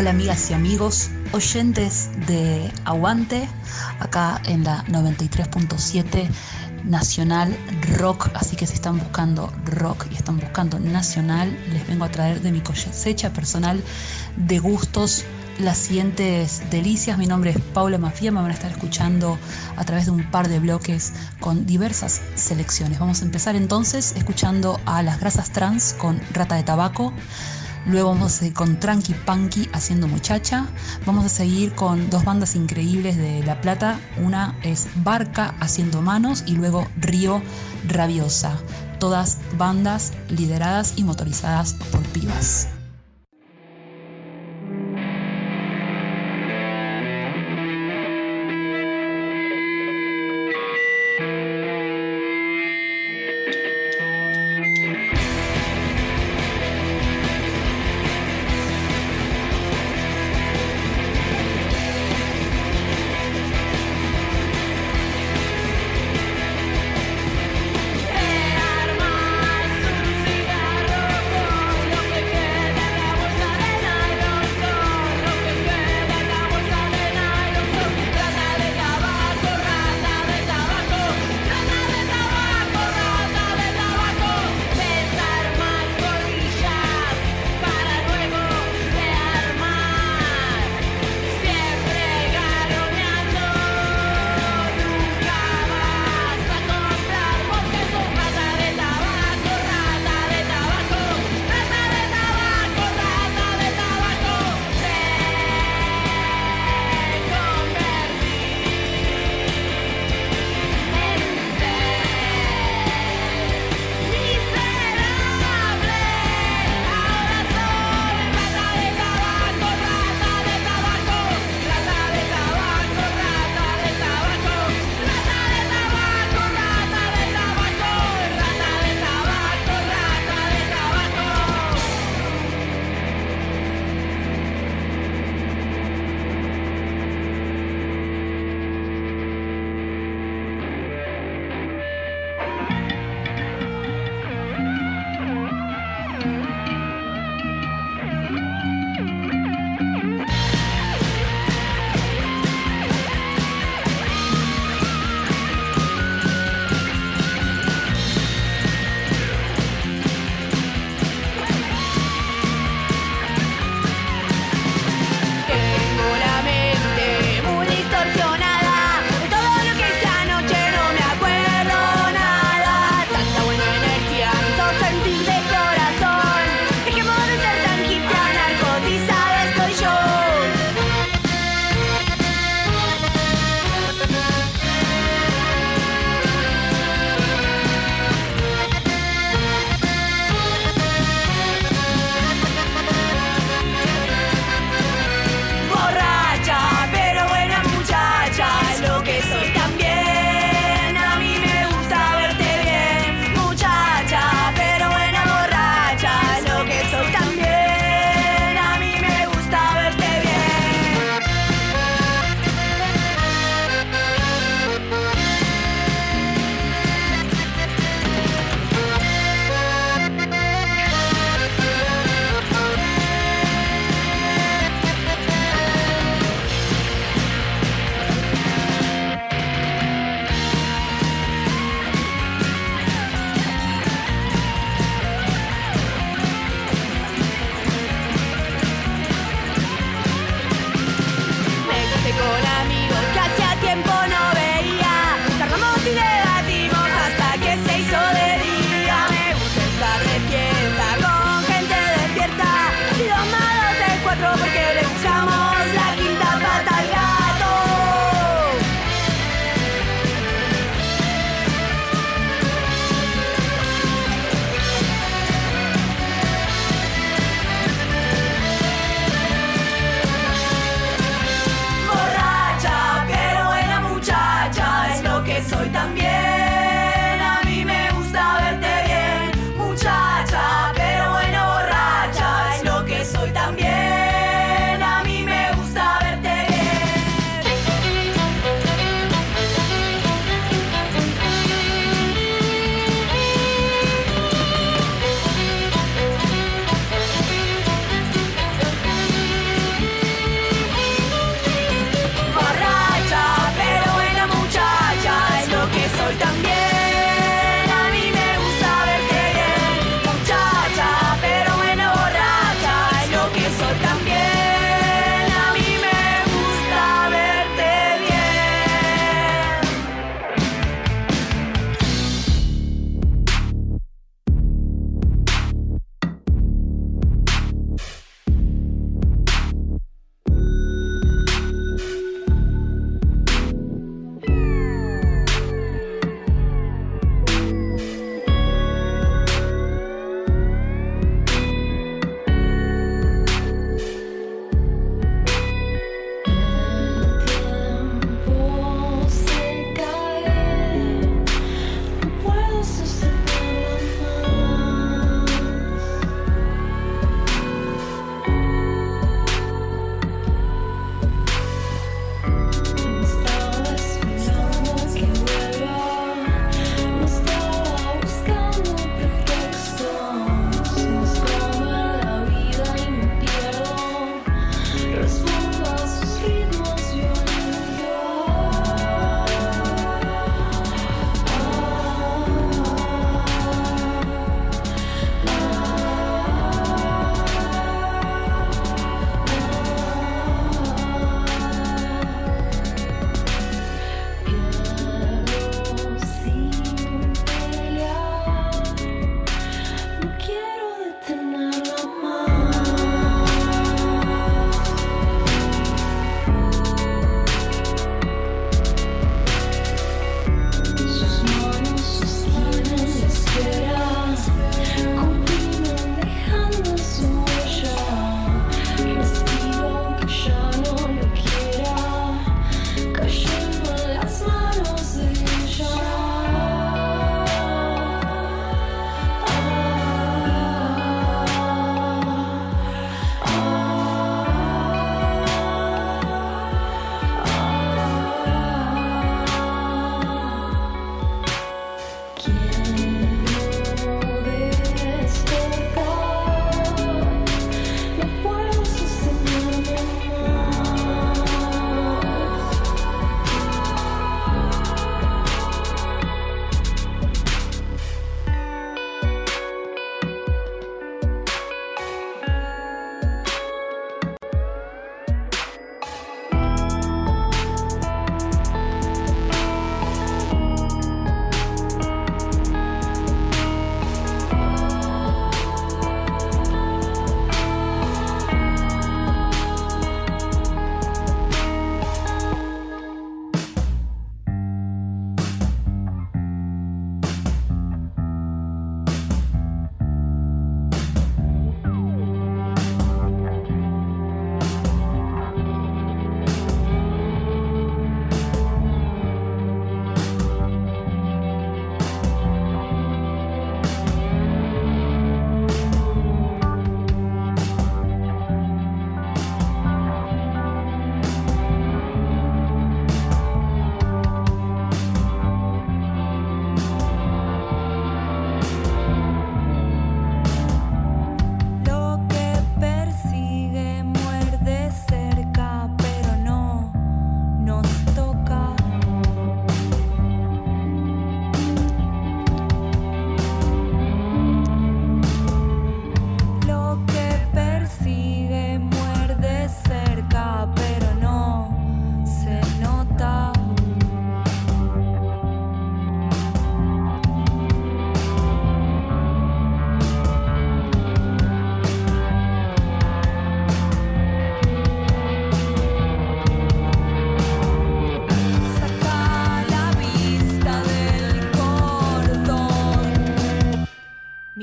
Hola amigas y amigos, oyentes de Aguante, acá en la 93.7 Nacional Rock, así que si están buscando rock y están buscando nacional, les vengo a traer de mi cosecha personal de gustos las siguientes delicias. Mi nombre es Paula Mafia, me van a estar escuchando a través de un par de bloques con diversas selecciones. Vamos a empezar entonces escuchando a las grasas trans con Rata de Tabaco. Luego vamos a seguir con Tranqui Punky haciendo muchacha. Vamos a seguir con dos bandas increíbles de La Plata. Una es Barca haciendo manos y luego Río Rabiosa. Todas bandas lideradas y motorizadas por pibas.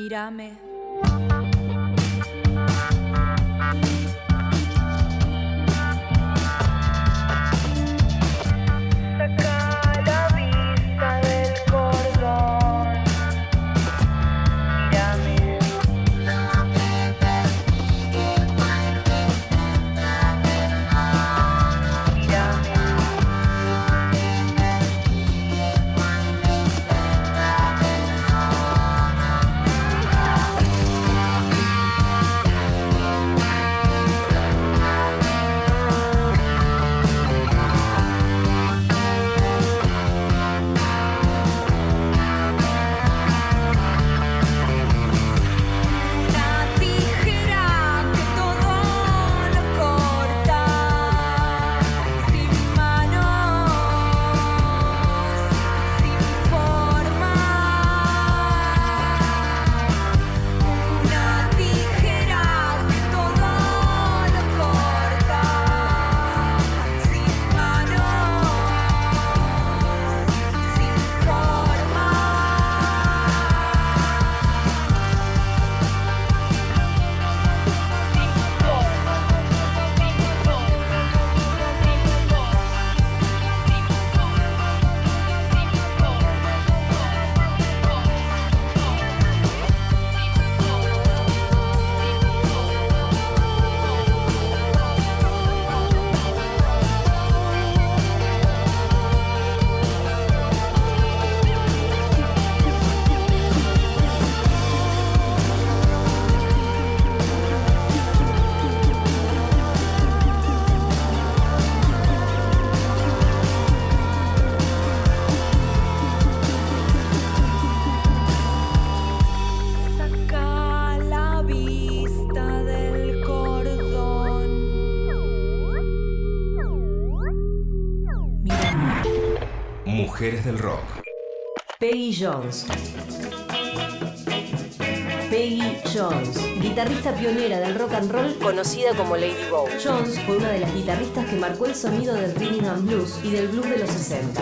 Mírame. Del rock. Peggy Jones. Peggy Jones, guitarrista pionera del rock and roll conocida como Lady Bow. Jones fue una de las guitarristas que marcó el sonido del rhythm and blues y del blues de los 60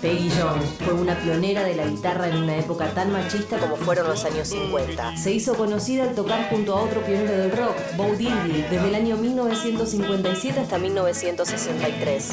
Peggy Jones fue una pionera de la guitarra en una época tan machista como fueron los años 50. Se hizo conocida al tocar junto a otro pionero del rock, Bo Diddley, desde el año 1957 hasta 1963.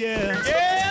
yeah. Yeah.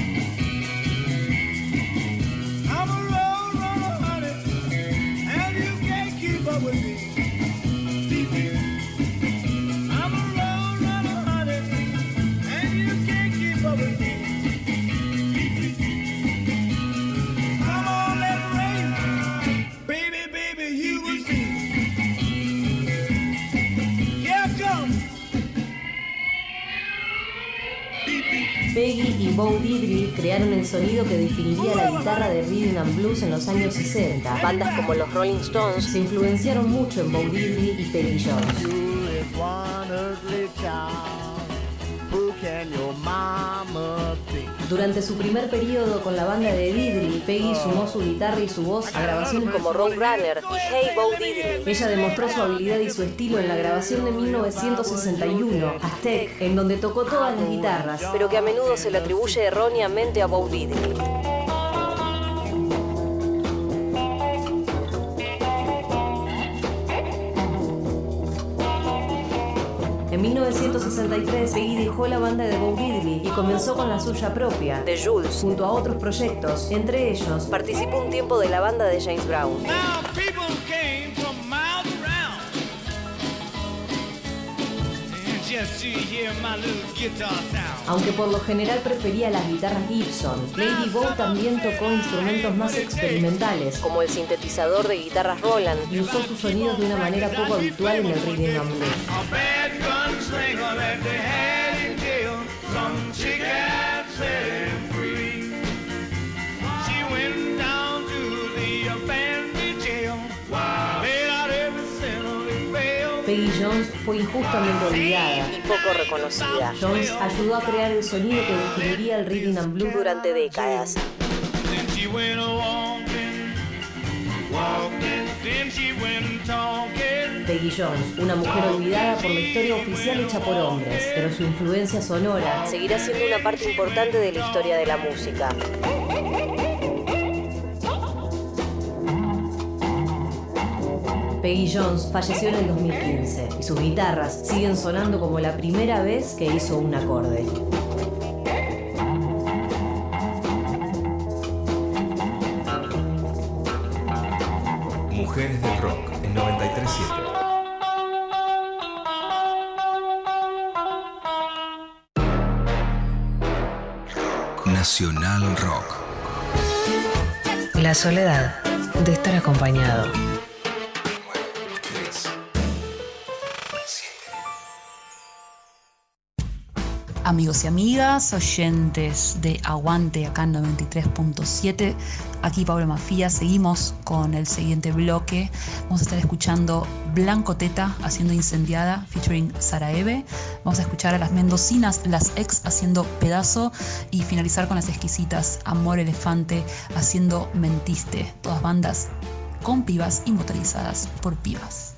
Crearon el sonido que definiría la guitarra de rhythm and blues en los años 60. Bandas como los Rolling Stones se influenciaron mucho en Bo Diddley y Peggy Jones. Durante su primer periodo con la banda de Diddley, Peggy sumó su guitarra y su voz a grabaciones como Roadrunner y Hey Bo Diddley. Ella demostró su habilidad y su estilo en la grabación de 1961, Aztec, en donde tocó todas las guitarras, pero que a menudo se le atribuye erróneamente a Bo Diddley. 1963, Peggy dejó la banda de Bo Diddley y comenzó con la suya propia, The Jules, junto a otros proyectos. Entre ellos, participó un tiempo de la banda de James Brown. Aunque por lo general prefería las guitarras Gibson, Lady Bo también tocó instrumentos más experimentales, como el sintetizador de guitarras Roland, y usó sus sonidos de una manera poco habitual en el rhythm and blues. Fue injustamente olvidada y poco reconocida. Jones ayudó a crear el sonido que definiría el rhythm and blues durante décadas. Peggy Jones, una mujer olvidada por la historia oficial hecha por hombres, pero su influencia sonora seguirá siendo una parte importante de la historia de la música. Peggy Jones falleció en el 2015 y sus guitarras siguen sonando como la primera vez que hizo un acorde. Mujeres del Rock en 937. Nacional Rock. La soledad de estar acompañado. Amigos y amigas, oyentes de Aguante acá en 93.7, aquí Pablo Mafía, seguimos con el siguiente bloque. Vamos a estar escuchando Blanco Teta haciendo Incendiada, featuring Sara Eve. Vamos a escuchar a las mendocinas, las ex haciendo Pedazo y finalizar con las exquisitas Amor Elefante haciendo Mentiste. Todas bandas con pibas y motorizadas por pibas.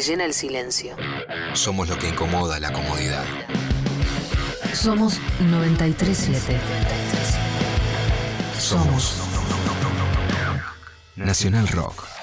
Llena el silencio. Somos lo que incomoda la comodidad. Somos 937. Somos Nacional Rock.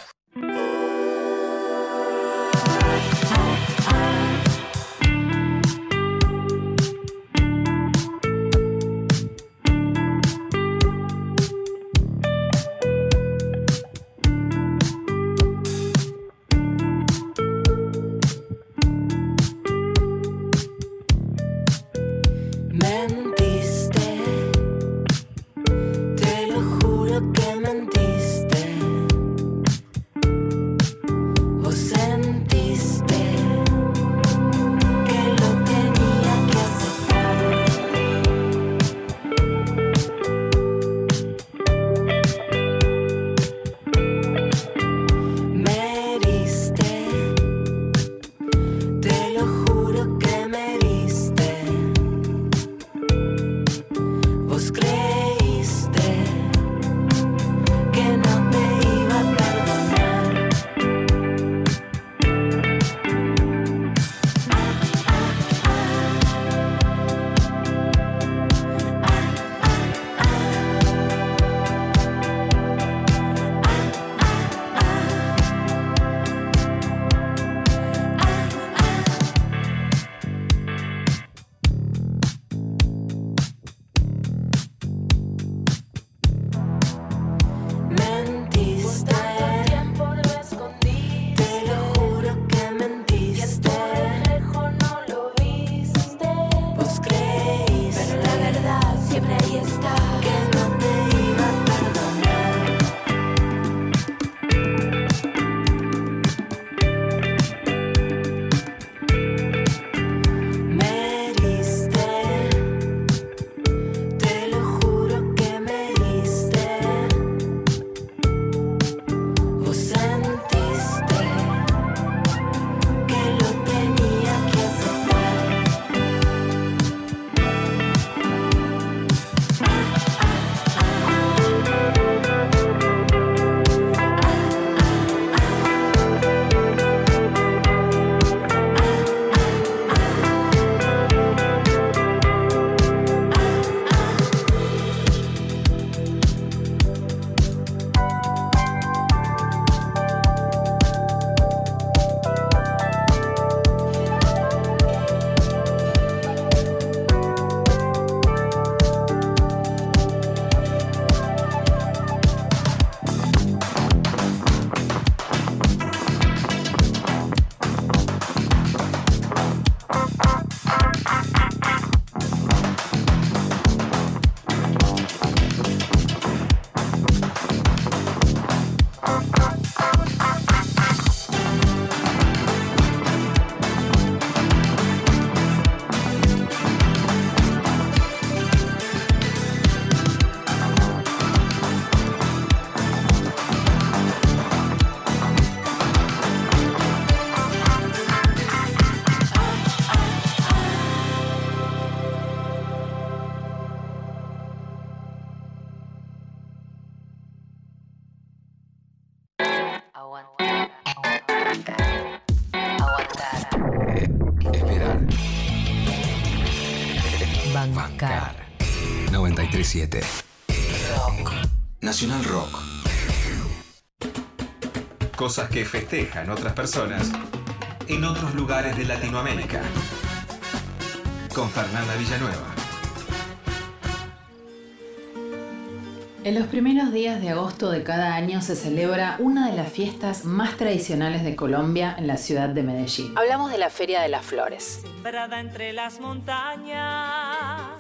Bancar. Bancar. 937. Rock. Nacional Rock. Cosas que festejan otras personas en otros lugares de Latinoamérica. Con Fernanda Villanueva. En los primeros días de agosto de cada año se celebra una de las fiestas más tradicionales de Colombia en la ciudad de Medellín. Hablamos de la Feria de las Flores. Sembrada entre las montañas,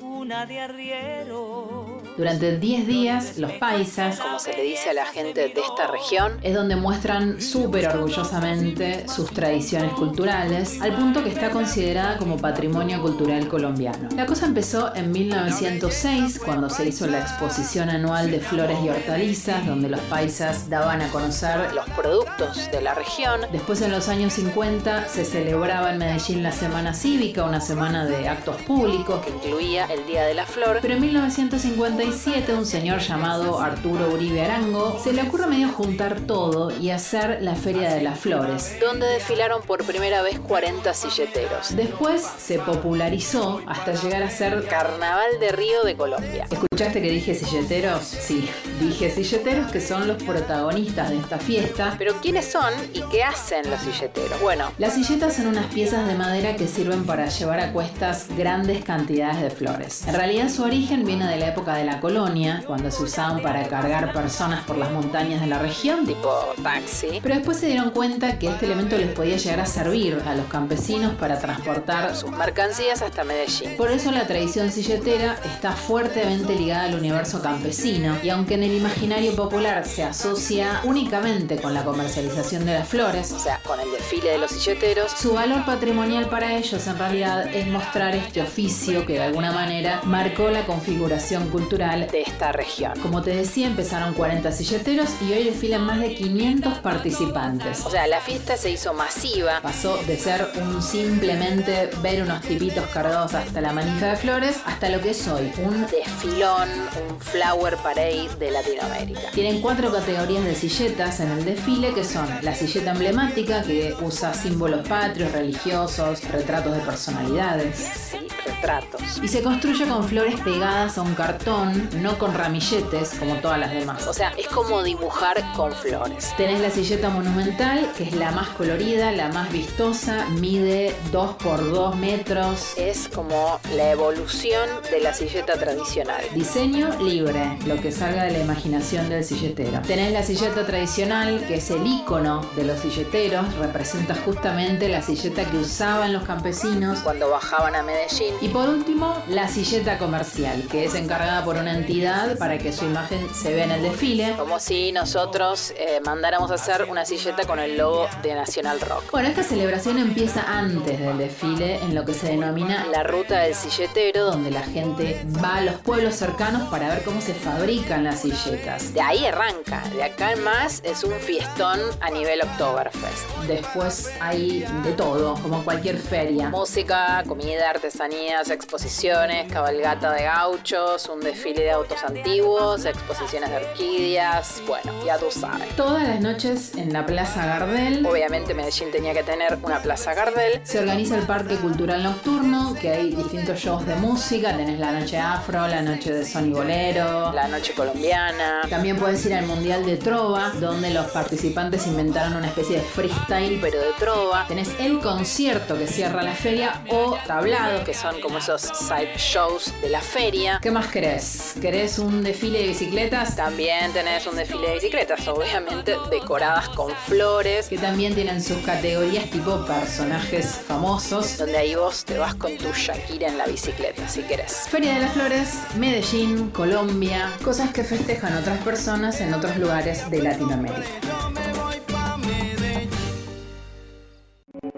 una de arriero. Durante 10 días, los paisas, como se le dice a la gente de esta región, es donde muestran súper orgullosamente sus tradiciones culturales, al punto que está considerada como patrimonio cultural colombiano. La cosa empezó en 1906, cuando se hizo la exposición anual de flores y hortalizas, donde los paisas daban a conocer los productos de la región. Después, en los años 50, se celebraba en Medellín la Semana Cívica, una semana de actos públicos que incluía el Día de la Flor. Pero en 1955 97, un señor llamado Arturo Uribe Arango se le ocurre medio juntar todo y hacer la Feria de las Flores, donde desfilaron por primera vez 40 silleteros. Después se popularizó hasta llegar a ser Carnaval de Río de Colombia. ¿Escuchaste que dije silleteros? Sí, dije silleteros que son los protagonistas de esta fiesta. Pero ¿quiénes son y qué hacen los silleteros? Bueno, las silletas son unas piezas de madera que sirven para llevar a cuestas grandes cantidades de flores. En realidad su origen viene de la época de la colonia, cuando se usaban para cargar personas por las montañas de la región, tipo taxi. Pero después se dieron cuenta que este elemento les podía llegar a servir a los campesinos para transportar sus mercancías hasta Medellín. Por eso la tradición silletera está fuertemente ligada al universo campesino y aunque en el imaginario popular se asocia únicamente con la comercialización de las flores, o sea, con el desfile de los silleteros, su valor patrimonial para ellos en realidad es mostrar este oficio que de alguna manera marcó la configuración cultural de esta región. Como te decía, empezaron 40 silleteros y hoy desfilan más de 500 participantes. O sea, la fiesta se hizo masiva, pasó de ser un simplemente ver unos tipitos cargados hasta la manija de flores hasta lo que es hoy, un desfilón, un flower parade de Latinoamérica. Tienen cuatro categorías de silletas en el desfile que son la silleta emblemática que usa símbolos patrios, religiosos, retratos de personalidades. Sí, retratos. Y se construye con flores pegadas a un cartón, no con ramilletes como todas las demás. O sea, es como dibujar con flores. Tenés la silleta monumental, que es la más colorida, la más vistosa, mide 2 por 2 metros. Es como la evolución de la silleta tradicional. Diseño libre, lo que salga de la imaginación del silletero. Tenés la silleta tradicional, que es el icono de los silleteros, representa justamente la silleta que usaban los campesinos cuando bajaban a Medellín. Y por último, la silleta comercial, que es encargada por una entidad para que su imagen se vea en el desfile, como si nosotros eh, mandáramos a hacer una silleta con el logo de Nacional Rock. Bueno, esta celebración empieza antes del desfile en lo que se denomina la ruta del silletero, donde la gente va a los pueblos cercanos para ver cómo se fabrican las silletas. De ahí arranca, de acá en más es un fiestón a nivel Oktoberfest. Después hay de todo, como cualquier feria. Música, comida, artesanías, exposiciones, cabalgata de gauchos, un desfile de autos antiguos, exposiciones de orquídeas, bueno, ya tú sabes. Todas las noches en la Plaza Gardel, obviamente Medellín tenía que tener una Plaza Gardel, se organiza el Parque Cultural Nocturno, que hay distintos shows de música, tenés la noche afro, la noche de son y bolero, la noche colombiana. También puedes ir al Mundial de Trova, donde los participantes inventaron una especie de freestyle, pero de trova. Tenés el concierto que cierra la feria o tablados, que son como esos side shows de la feria. ¿Qué más querés? ¿Querés un desfile de bicicletas? También tenés un desfile de bicicletas, obviamente decoradas con flores, que también tienen sus categorías tipo personajes famosos, donde ahí vos te vas con tu Shakira en la bicicleta, si querés. Feria de las Flores, Medellín, Colombia, cosas que festejan otras personas en otros lugares de Latinoamérica.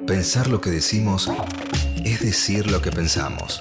Pensar lo que decimos es decir lo que pensamos.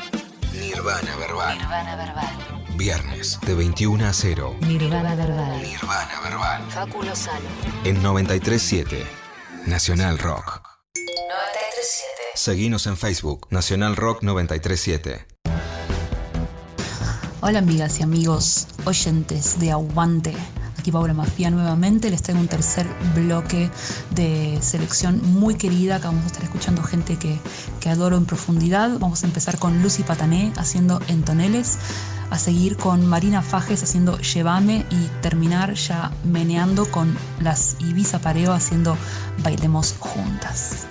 Nirvana Verbal. Nirvana Verbal. Viernes de 21 a 0. Nirvana Verbal. Nirvana Verbal. Facu Lozano. En 937 Nacional Rock. 937. Seguinos en Facebook Nacional Rock 937. Hola amigas y amigos oyentes de Aguante. Aquí Paula Mafia nuevamente les traigo un tercer bloque de selección muy querida. Acá vamos a estar escuchando gente que, que adoro en profundidad. Vamos a empezar con Lucy Patané haciendo Entoneles, a seguir con Marina Fajes haciendo Llévame y terminar ya meneando con las Ibiza Pareo haciendo Bailemos Juntas.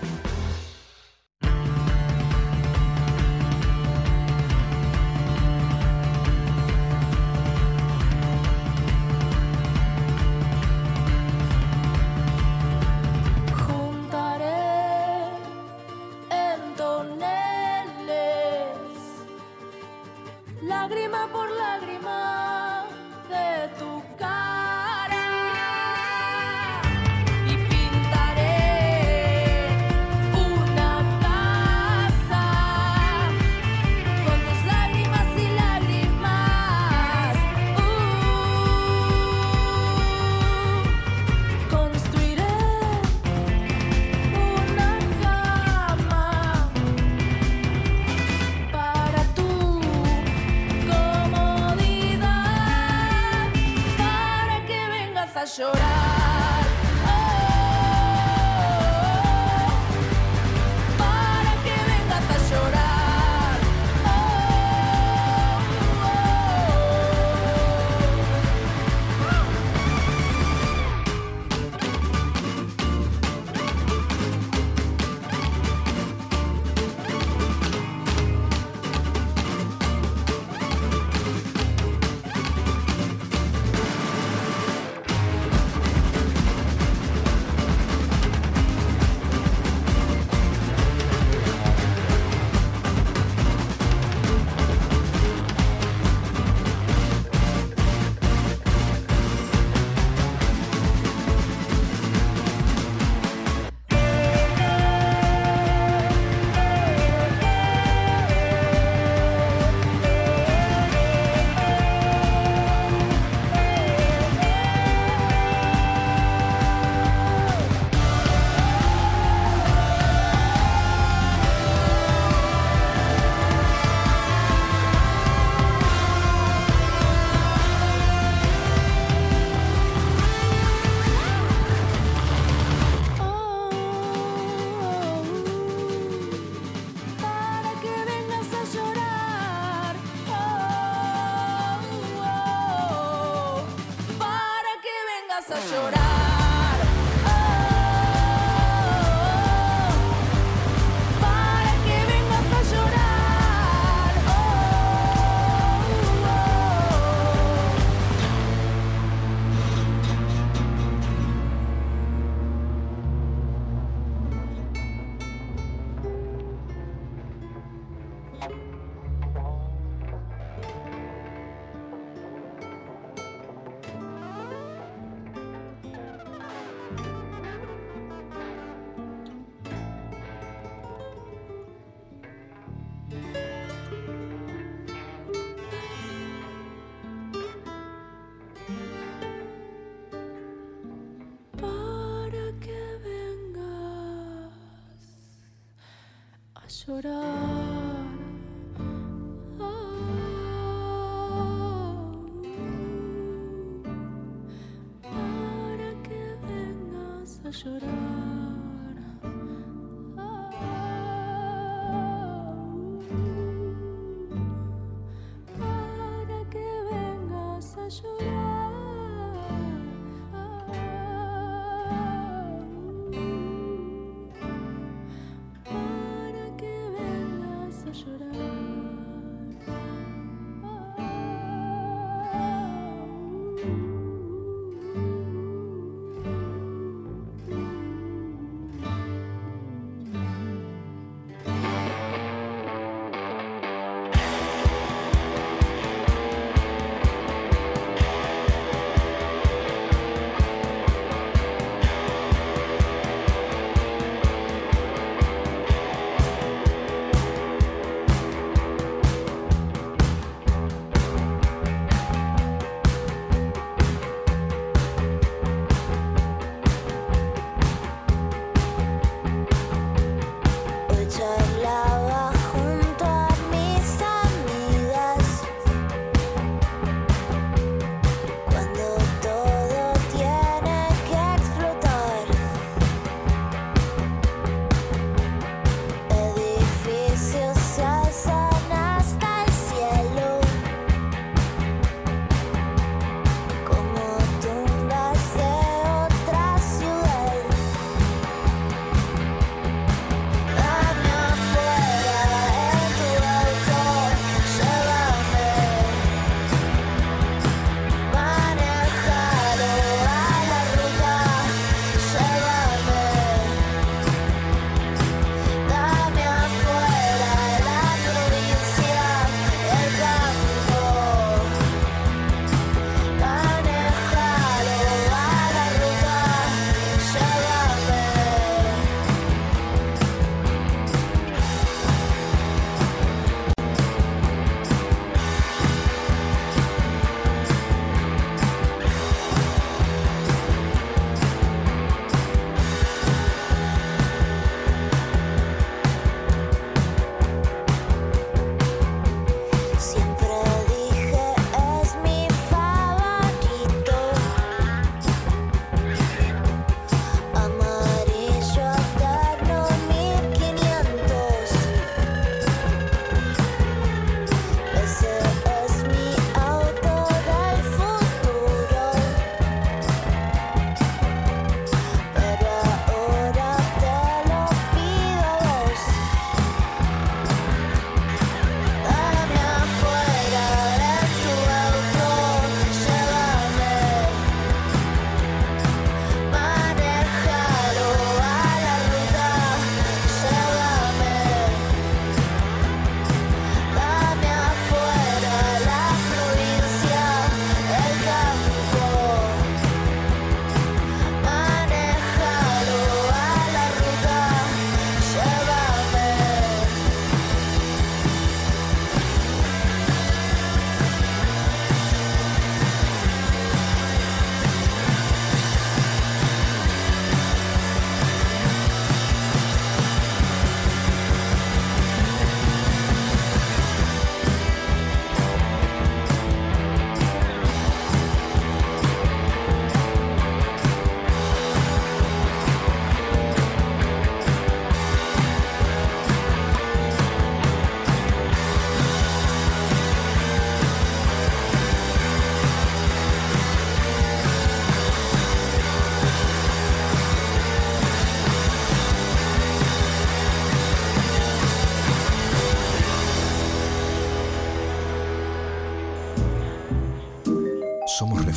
Llorar. Oh, para que vengas a llorar. Vengas a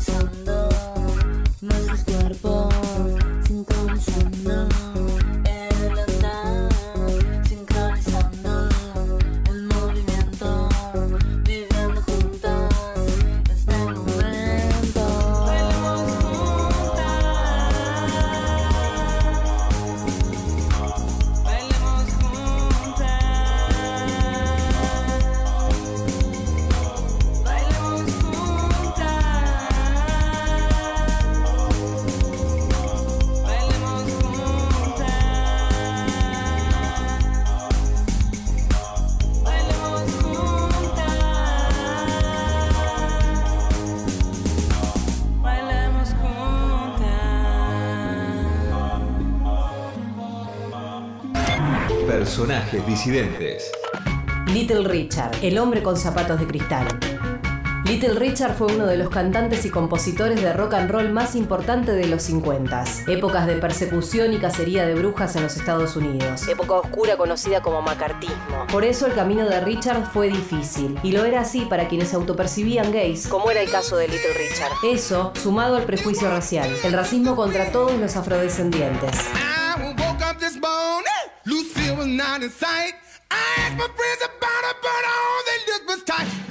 so Little Richard, el hombre con zapatos de cristal. Little Richard fue uno de los cantantes y compositores de rock and roll más importante de los 50, épocas de persecución y cacería de brujas en los Estados Unidos, época oscura conocida como macartismo. Por eso el camino de Richard fue difícil, y lo era así para quienes autopercibían gays, como era el caso de Little Richard. Eso, sumado al prejuicio racial, el racismo contra todos los afrodescendientes. In sight. I asked my friends about her, but all they looked was tight.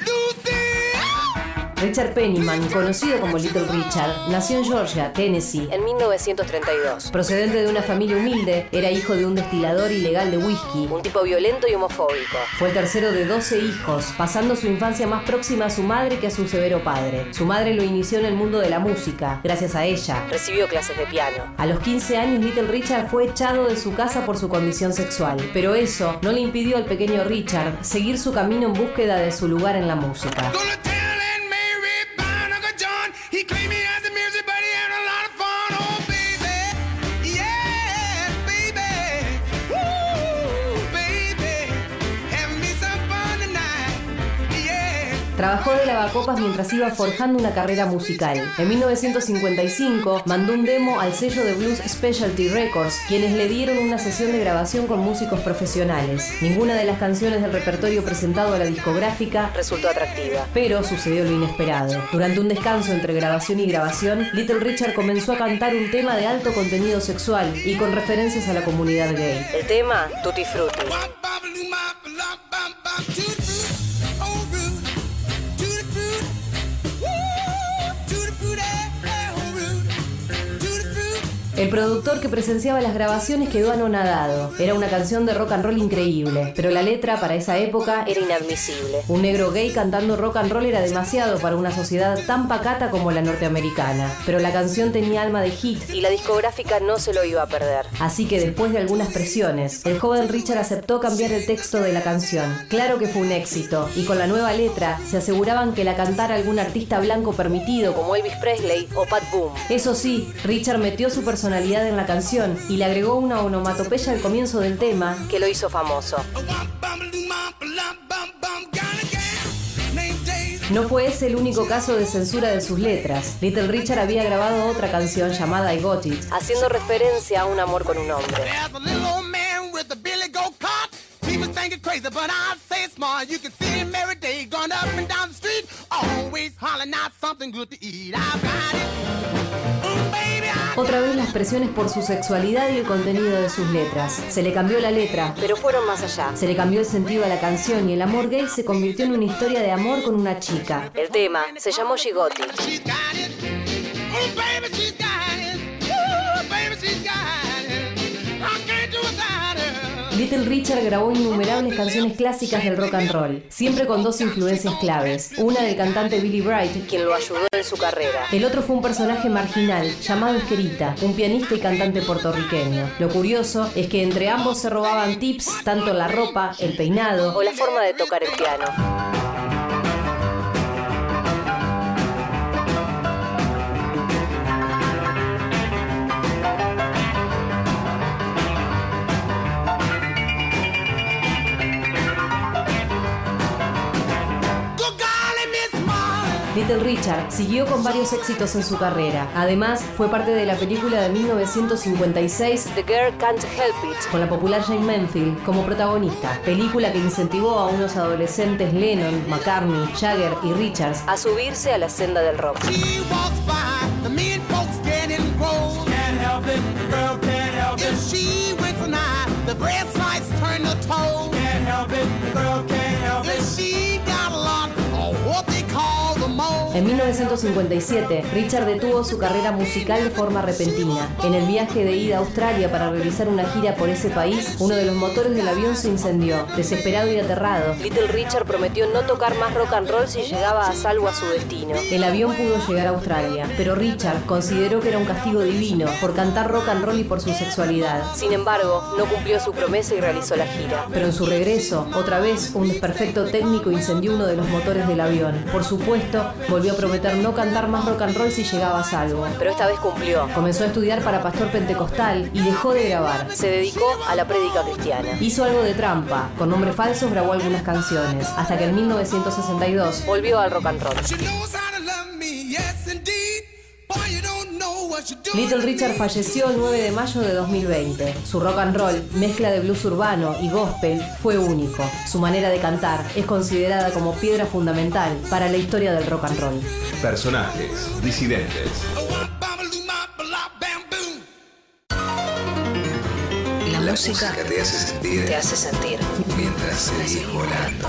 Richard Pennyman, conocido como Little Richard, nació en Georgia, Tennessee, en 1932. Procedente de una familia humilde, era hijo de un destilador ilegal de whisky, un tipo violento y homofóbico. Fue el tercero de 12 hijos, pasando su infancia más próxima a su madre que a su severo padre. Su madre lo inició en el mundo de la música. Gracias a ella, recibió clases de piano. A los 15 años, Little Richard fue echado de su casa por su condición sexual. Pero eso no le impidió al pequeño Richard seguir su camino en búsqueda de su lugar en la música. Trabajó de lavacopas mientras iba forjando una carrera musical. En 1955 mandó un demo al sello de Blues Specialty Records, quienes le dieron una sesión de grabación con músicos profesionales. Ninguna de las canciones del repertorio presentado a la discográfica resultó atractiva, pero sucedió lo inesperado. Durante un descanso entre grabación y grabación, Little Richard comenzó a cantar un tema de alto contenido sexual y con referencias a la comunidad gay. El tema, Tutti Frutti. El productor que presenciaba las grabaciones quedó anonadado. Era una canción de rock and roll increíble, pero la letra para esa época era inadmisible. Un negro gay cantando rock and roll era demasiado para una sociedad tan pacata como la norteamericana. Pero la canción tenía alma de hit y la discográfica no se lo iba a perder. Así que después de algunas presiones, el joven Richard aceptó cambiar el texto de la canción. Claro que fue un éxito, y con la nueva letra se aseguraban que la cantara algún artista blanco permitido como Elvis Presley o Pat Boone. Eso sí, Richard metió su personalidad en la canción y le agregó una onomatopeya al comienzo del tema que lo hizo famoso. No fue ese el único caso de censura de sus letras. Little Richard había grabado otra canción llamada I Got It, haciendo referencia a un amor con un hombre. Otra vez las presiones por su sexualidad y el contenido de sus letras. Se le cambió la letra, pero fueron más allá. Se le cambió el sentido a la canción y el amor gay se convirtió en una historia de amor con una chica. El tema se llamó Gigotti. Little Richard grabó innumerables canciones clásicas del rock and roll, siempre con dos influencias claves. Una del cantante Billy Bright, quien lo ayudó en su carrera. El otro fue un personaje marginal, llamado Esquerita, un pianista y cantante puertorriqueño. Lo curioso es que entre ambos se robaban tips, tanto la ropa, el peinado o la forma de tocar el piano. Little Richard siguió con varios éxitos en su carrera. Además, fue parte de la película de 1956 The Girl Can't Help It, con la popular Jane Mansfield como protagonista. Película que incentivó a unos adolescentes Lennon, McCartney, Jagger y Richards a subirse a la senda del rock. Can't help it, the girl can't help it. If she winks an eye, the bread slice turn to toast. Can't help it, the girl can't En 1957, Richard detuvo su carrera musical de forma repentina. En el viaje de ida a Australia para realizar una gira por ese país, uno de los motores del avión se incendió. Desesperado y aterrado, Little Richard prometió no tocar más rock and roll si llegaba a salvo a su destino. El avión pudo llegar a Australia, pero Richard consideró que era un castigo divino por cantar rock and roll y por su sexualidad. Sin embargo, no cumplió su promesa y realizó la gira. Pero en su regreso, otra vez, un desperfecto técnico incendió uno de los motores del avión. Por supuesto, volvió a prometer no cantar más rock and roll si llegaba a salvo. Pero esta vez cumplió. Comenzó a estudiar para pastor pentecostal y dejó de grabar. Se dedicó a la prédica cristiana. Hizo algo de trampa. Con nombres falsos grabó algunas canciones. Hasta que en 1962 volvió al rock and roll. Little Richard falleció el 9 de mayo de 2020. Su rock and roll, mezcla de blues urbano y gospel, fue único. Su manera de cantar es considerada como piedra fundamental para la historia del rock and roll. Personajes, disidentes, La música te hace sentir te hace sentir. mientras seguís volando.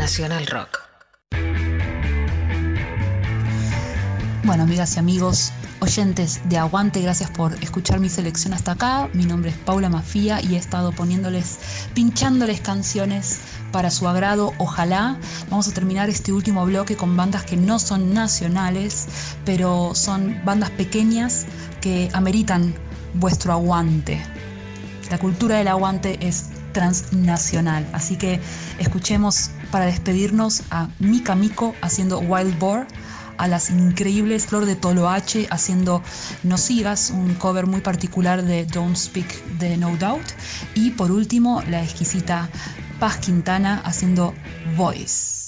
Nacional Rock. Bueno, amigas y amigos, oyentes de Aguante, gracias por escuchar mi selección hasta acá. Mi nombre es Paula Mafía y he estado poniéndoles, pinchándoles canciones para su agrado. Ojalá vamos a terminar este último bloque con bandas que no son nacionales, pero son bandas pequeñas que ameritan vuestro aguante. La cultura del aguante es transnacional, así que escuchemos para despedirnos a Mika Miko haciendo Wild Boar a las increíbles Flor de Toloache haciendo No Sigas, un cover muy particular de Don't Speak de No Doubt. Y por último, la exquisita Paz Quintana haciendo Voice.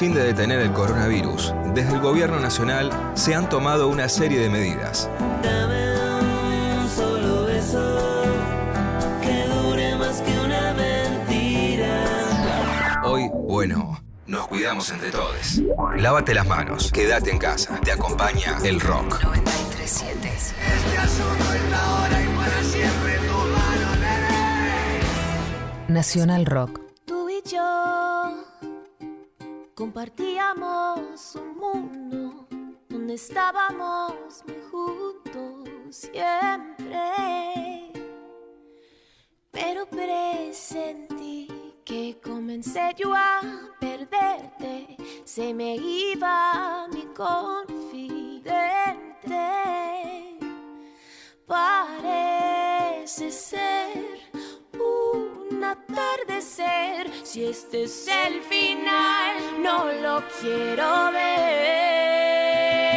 Fin de detener el coronavirus, desde el gobierno nacional se han tomado una serie de medidas. Un solo beso que dure más que una mentira. Hoy, bueno, nos cuidamos entre todos. Lávate las manos, quédate en casa. Te acompaña el rock. 937 Nacional Rock. Y siempre. Pero presentí que comencé yo a perderte, se me iba mi confidente. Parece ser un atardecer. Si este es el final, no lo quiero ver.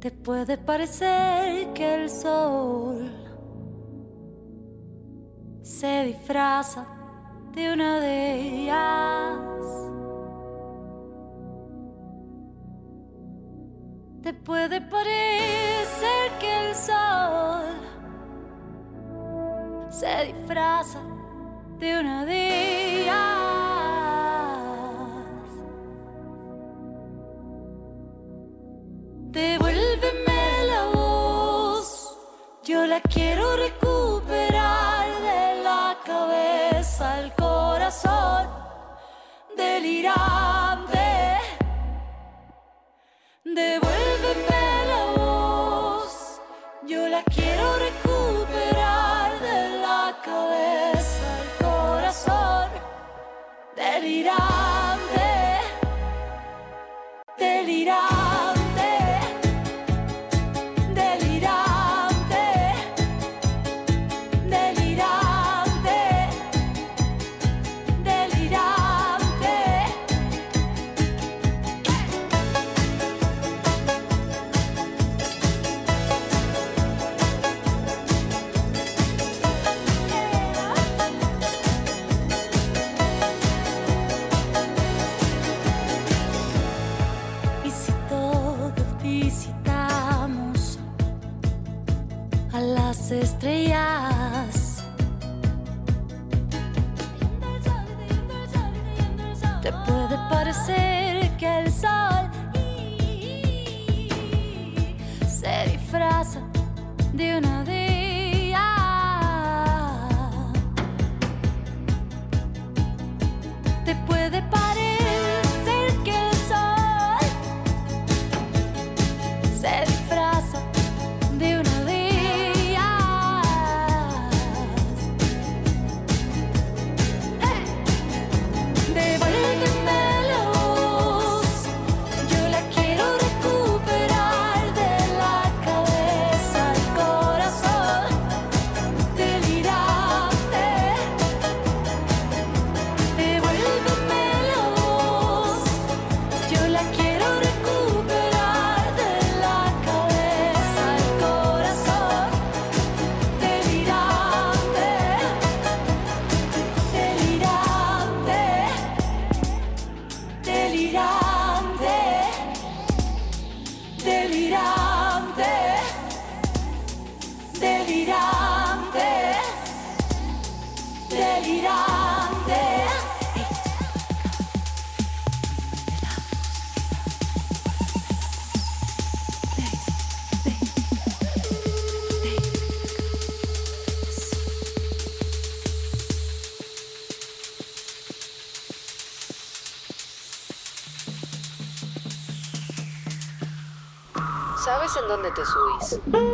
Te puede parecer que el sol se disfraza de una de ellas. Te puede parecer que el sol se disfraza de una de ellas. quiero te puede pasar. please.